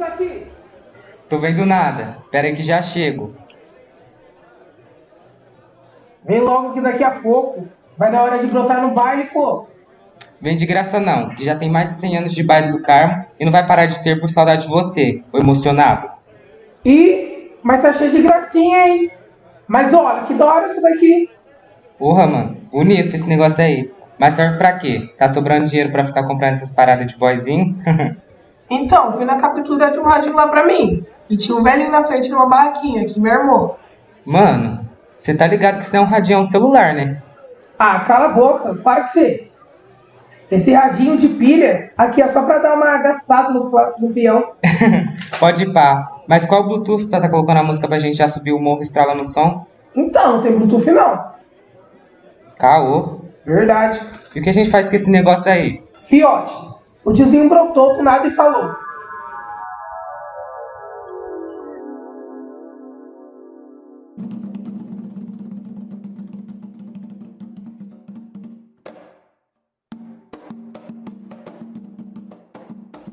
isso aqui? Tô vendo nada. Pera aí que já chego. Vem logo que daqui a pouco vai dar hora de brotar no baile, pô. Vem de graça não, que já tem mais de 100 anos de baile do Carmo e não vai parar de ter por saudade de você, o emocionado. E, mas tá cheio de gracinha, hein? Mas olha, que da hora isso daqui. Porra, mano, bonito esse negócio aí. Mas serve pra quê? Tá sobrando dinheiro pra ficar comprando essas paradas de boyzinho? Então, fui na captura de um radinho lá pra mim. E tinha um velhinho na frente numa barraquinha que me armou. Mano, você tá ligado que isso não é um radião celular, né? Ah, cala a boca, para que você. Esse radinho de pilha aqui é só pra dar uma gastada no, no peão. Pode ir pá. Mas qual o Bluetooth pra tá colocando a música pra gente já subir o morro estrala no som? Então, não tem Bluetooth não. Caô. Verdade. E o que a gente faz com esse negócio aí? Fiote, o tiozinho brotou do nada e falou.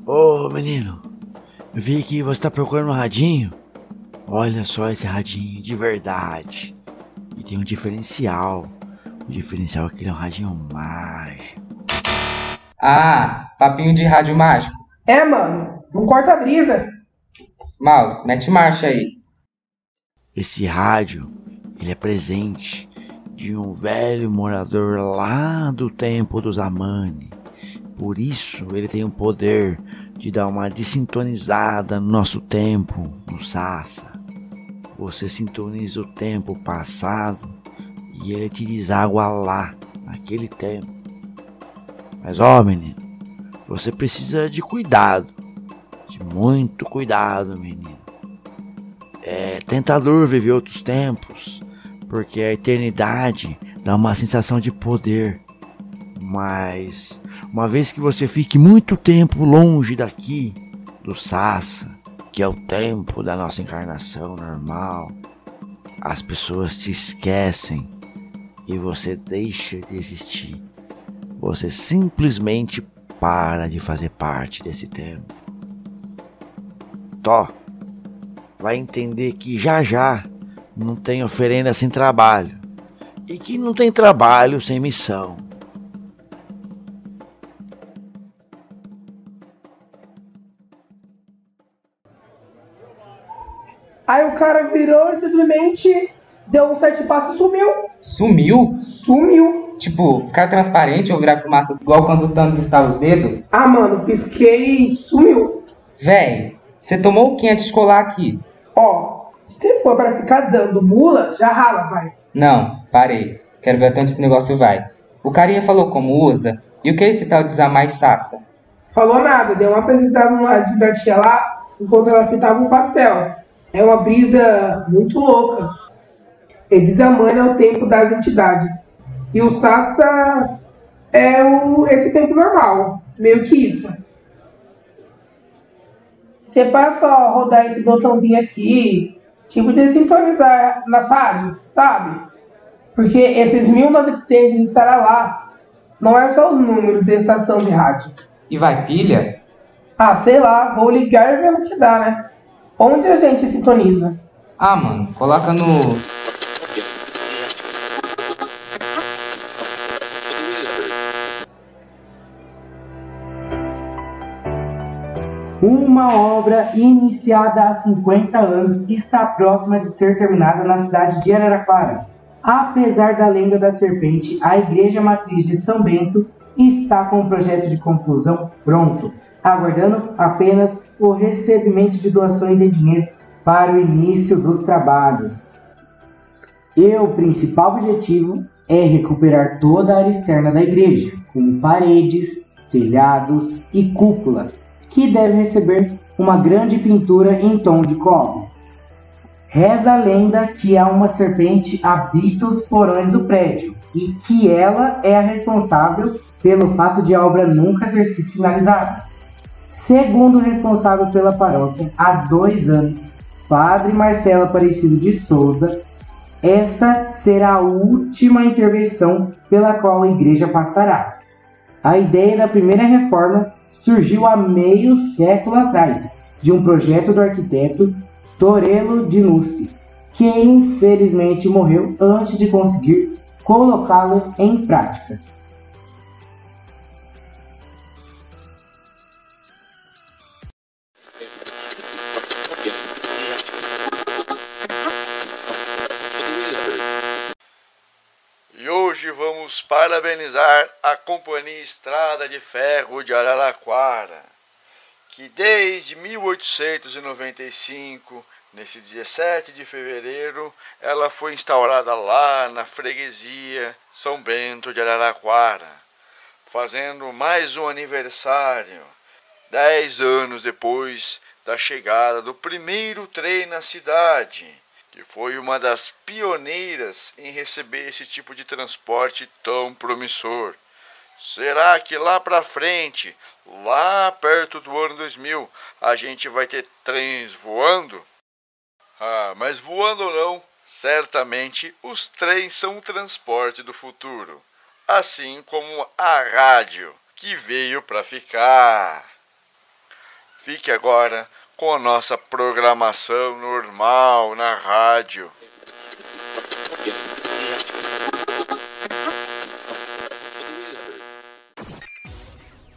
Ô menino, eu vi que você tá procurando um radinho. Olha só esse radinho de verdade. E tem um diferencial. O diferencial é que ele é um radinho mágico. Ah, papinho de rádio mágico. É, mano, não corta a brisa. Mouse, mete marcha aí. Esse rádio, ele é presente de um velho morador lá do tempo dos Amani. Por isso ele tem o poder de dar uma desintonizada no nosso tempo, no Sassa. Você sintoniza o tempo passado e ele te deságua lá, naquele tempo. Mas ó, menino, você precisa de cuidado, de muito cuidado, menino. É tentador viver outros tempos, porque a eternidade dá uma sensação de poder. Mas uma vez que você fique muito tempo longe daqui, do Sassa, que é o tempo da nossa encarnação normal, as pessoas te esquecem e você deixa de existir. Você simplesmente para de fazer parte desse tempo. Tó, vai entender que já já não tem oferenda sem trabalho e que não tem trabalho sem missão. Aí o cara virou e simplesmente deu um sete passos e sumiu. Sumiu? Sumiu. Tipo, ficar transparente ou virar fumaça igual quando o Thanos estala os dedos? Ah, mano, pisquei e sumiu. Véi, você tomou o que antes de colar aqui? Ó, se for pra ficar dando mula, já rala, vai. Não, parei. Quero ver até onde esse negócio vai. O carinha falou como usa. E o que é esse tal de usar mais sassa? Falou nada, deu uma apresentada no lado da tia lá, enquanto ela fitava um pastel. É uma brisa muito louca. Examana é o tempo das entidades. E o Sassa é o, esse tempo normal. Meio que isso. Você passa a rodar esse botãozinho aqui, tipo de sintonizar na rádio, sabe? Porque esses 1900 estará lá não é só os números da estação de rádio. E vai pilha? Ah, sei lá, vou ligar e ver o que dá, né? Onde a gente sintoniza? Ah, mano, coloca no. Uma obra iniciada há 50 anos está próxima de ser terminada na cidade de Araraquara. Apesar da lenda da serpente, a Igreja Matriz de São Bento está com o projeto de conclusão pronto, aguardando apenas o recebimento de doações em dinheiro para o início dos trabalhos. E o principal objetivo é recuperar toda a área externa da igreja, como paredes, telhados e cúpula, que deve receber uma grande pintura em tom de cobre. Reza a lenda que há uma serpente habita os porões do prédio e que ela é a responsável pelo fato de a obra nunca ter sido finalizada. Segundo o responsável pela paróquia, há dois anos, Padre Marcelo Aparecido de Souza, esta será a última intervenção pela qual a igreja passará. A ideia da primeira reforma surgiu há meio século atrás de um projeto do arquiteto Torello Dinucci, que infelizmente morreu antes de conseguir colocá-lo em prática. Hoje vamos parabenizar a Companhia Estrada de Ferro de Araraquara, que desde 1895, nesse 17 de fevereiro, ela foi instaurada lá na freguesia São Bento de Araraquara, fazendo mais um aniversário, dez anos depois da chegada do primeiro trem na cidade que foi uma das pioneiras em receber esse tipo de transporte tão promissor. Será que lá para frente, lá perto do ano 2000, a gente vai ter trens voando? Ah, mas voando ou não, certamente os trens são o transporte do futuro, assim como a rádio, que veio para ficar. Fique agora com a nossa programação normal na rádio.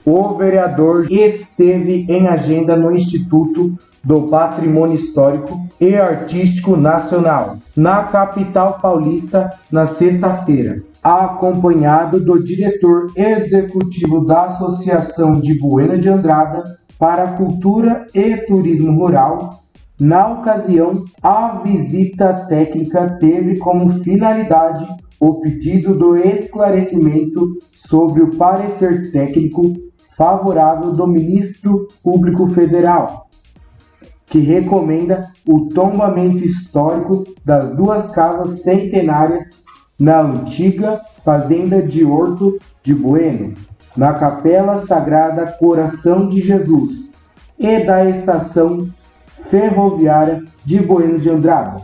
O vereador esteve em agenda no Instituto do Patrimônio Histórico e Artístico Nacional, na capital paulista, na sexta-feira, acompanhado do diretor executivo da Associação de Buena de Andrada, para Cultura e Turismo Rural. Na ocasião, a visita técnica teve como finalidade o pedido do esclarecimento sobre o parecer técnico favorável do Ministro Público Federal, que recomenda o tombamento histórico das duas casas centenárias na antiga Fazenda de Horto de Bueno, na Capela Sagrada Coração de Jesus e da Estação Ferroviária de Bueno de Andrada,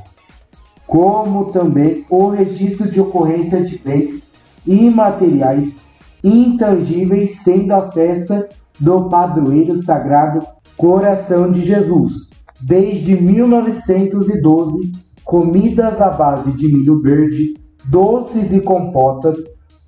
como também o registro de ocorrência de bens imateriais intangíveis, sendo a festa do padroeiro sagrado Coração de Jesus. Desde 1912, comidas à base de milho verde, doces e compotas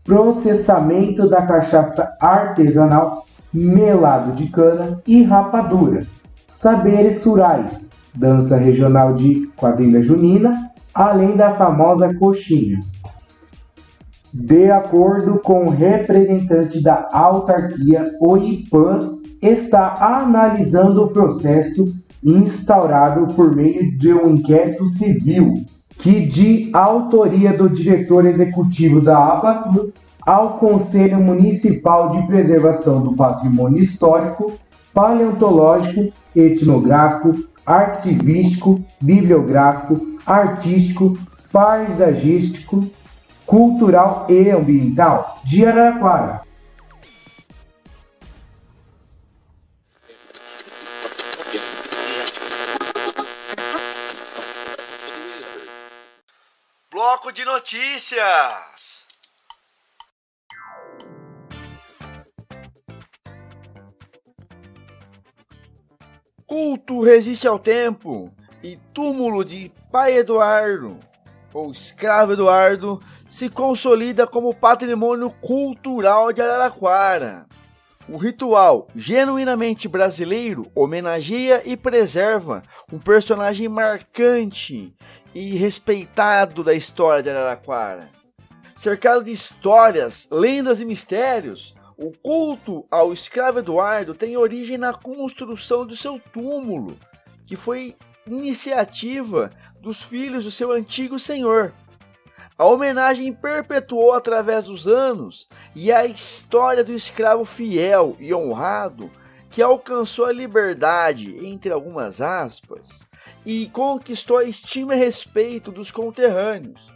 processamento da cachaça artesanal, melado de cana e rapadura, saberes surais, dança regional de quadrilha junina, além da famosa coxinha. De acordo com o representante da autarquia, o IPAN está analisando o processo instaurado por meio de um inquérito civil que de autoria do diretor executivo da Abatur ao Conselho Municipal de Preservação do Patrimônio Histórico, Paleontológico, Etnográfico, Arquivístico, Bibliográfico, Artístico, Paisagístico, Cultural e Ambiental de Araraquara, Bloco de notícias. Culto resiste ao tempo e túmulo de Pai Eduardo, ou Escravo Eduardo, se consolida como patrimônio cultural de Araraquara. O ritual, genuinamente brasileiro, homenageia e preserva um personagem marcante e respeitado da história de Araraquara. Cercado de histórias, lendas e mistérios, o culto ao escravo Eduardo tem origem na construção do seu túmulo, que foi iniciativa dos filhos do seu antigo senhor. A homenagem perpetuou através dos anos e a história do escravo fiel e honrado que alcançou a liberdade, entre algumas aspas, e conquistou a estima e respeito dos conterrâneos.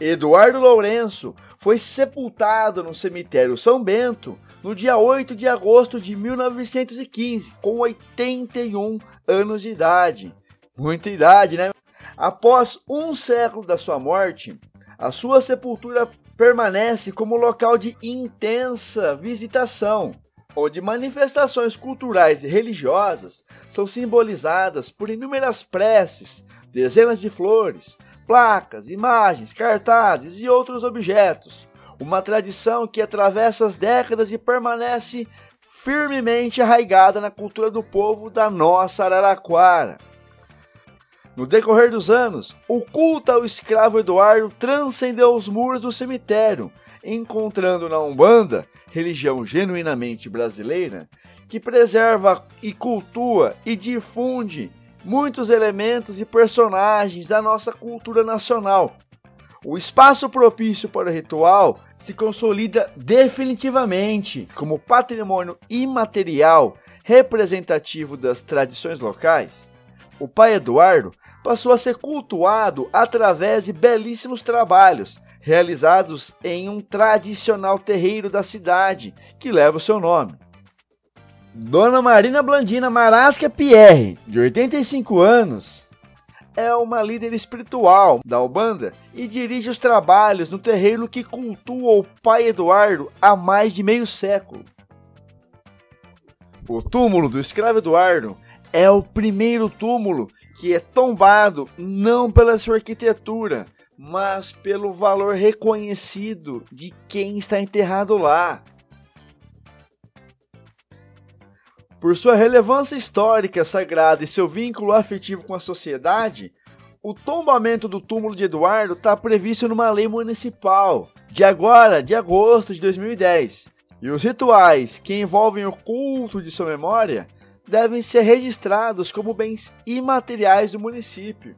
Eduardo Lourenço foi sepultado no cemitério São Bento no dia 8 de agosto de 1915, com 81 anos de idade. Muita idade, né? Após um século da sua morte, a sua sepultura permanece como local de intensa visitação, onde manifestações culturais e religiosas são simbolizadas por inúmeras preces, dezenas de flores, placas, imagens, cartazes e outros objetos. Uma tradição que atravessa as décadas e permanece firmemente arraigada na cultura do povo da nossa Araraquara. No decorrer dos anos, o culto ao escravo Eduardo transcendeu os muros do cemitério, encontrando na Umbanda, religião genuinamente brasileira, que preserva e cultua e difunde muitos elementos e personagens da nossa cultura nacional. O espaço propício para o ritual se consolida definitivamente como patrimônio imaterial representativo das tradições locais. O pai Eduardo passou a ser cultuado através de belíssimos trabalhos realizados em um tradicional terreiro da cidade que leva o seu nome. Dona Marina Blandina Marasca Pierre, de 85 anos, é uma líder espiritual da Ubanda e dirige os trabalhos no terreiro que cultua o pai Eduardo há mais de meio século. O túmulo do escravo Eduardo é o primeiro túmulo que é tombado não pela sua arquitetura, mas pelo valor reconhecido de quem está enterrado lá. Por sua relevância histórica, sagrada e seu vínculo afetivo com a sociedade, o tombamento do túmulo de Eduardo está previsto numa lei municipal de agora, de agosto de 2010. E os rituais que envolvem o culto de sua memória devem ser registrados como bens imateriais do município.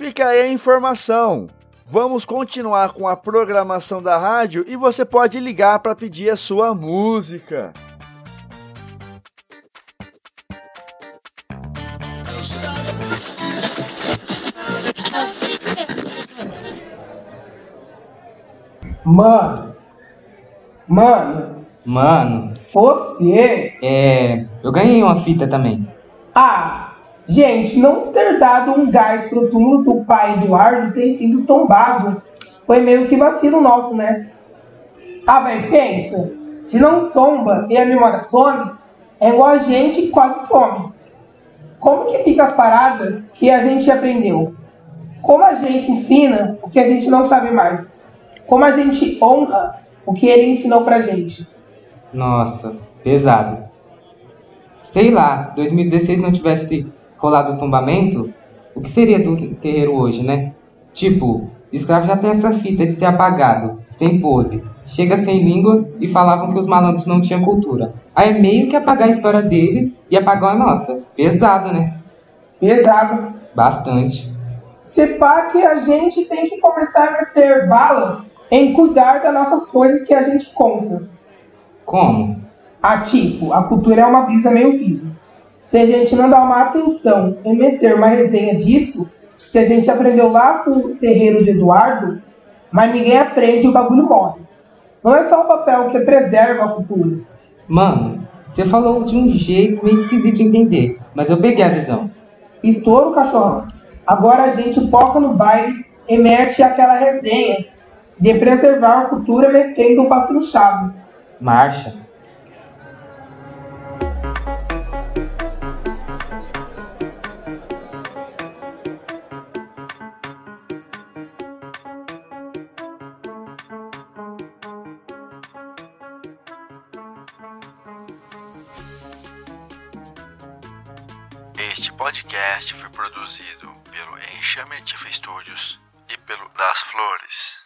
Fica aí a informação. Vamos continuar com a programação da rádio e você pode ligar para pedir a sua música. Mano, mano, Mano, você. é. Eu ganhei uma fita também. Gente, não ter dado um gás pro túmulo do pai Eduardo ter sido tombado foi meio que vacilo nosso, né? Ah, velho, pensa. Se não tomba e a memória some, é igual a gente quase some. Como que fica as paradas que a gente aprendeu? Como a gente ensina o que a gente não sabe mais? Como a gente honra o que ele ensinou pra gente? Nossa, pesado. Sei lá, 2016 não tivesse rolado o tombamento, o que seria do terreiro hoje, né? Tipo, escravo já tem essa fita de ser apagado, sem pose, chega sem língua e falavam que os malandros não tinham cultura. Aí é meio que apagar a história deles e apagar a nossa. Pesado, né? Pesado. Bastante. Se pá que a gente tem que começar a meter bala em cuidar das nossas coisas que a gente conta. Como? Ah, tipo, a cultura é uma brisa meio vida. Se a gente não dá uma atenção em meter uma resenha disso, que a gente aprendeu lá com o terreiro de Eduardo, mas ninguém aprende e o bagulho morre. Não é só o papel que preserva a cultura. Mano, você falou de um jeito meio esquisito de entender, mas eu peguei a visão. Estouro, cachorrão. Agora a gente foca no baile e mete aquela resenha de preservar a cultura metendo o passinho chave. Marcha. Este podcast foi produzido pelo Enxame Tifa Studios e pelo Das Flores.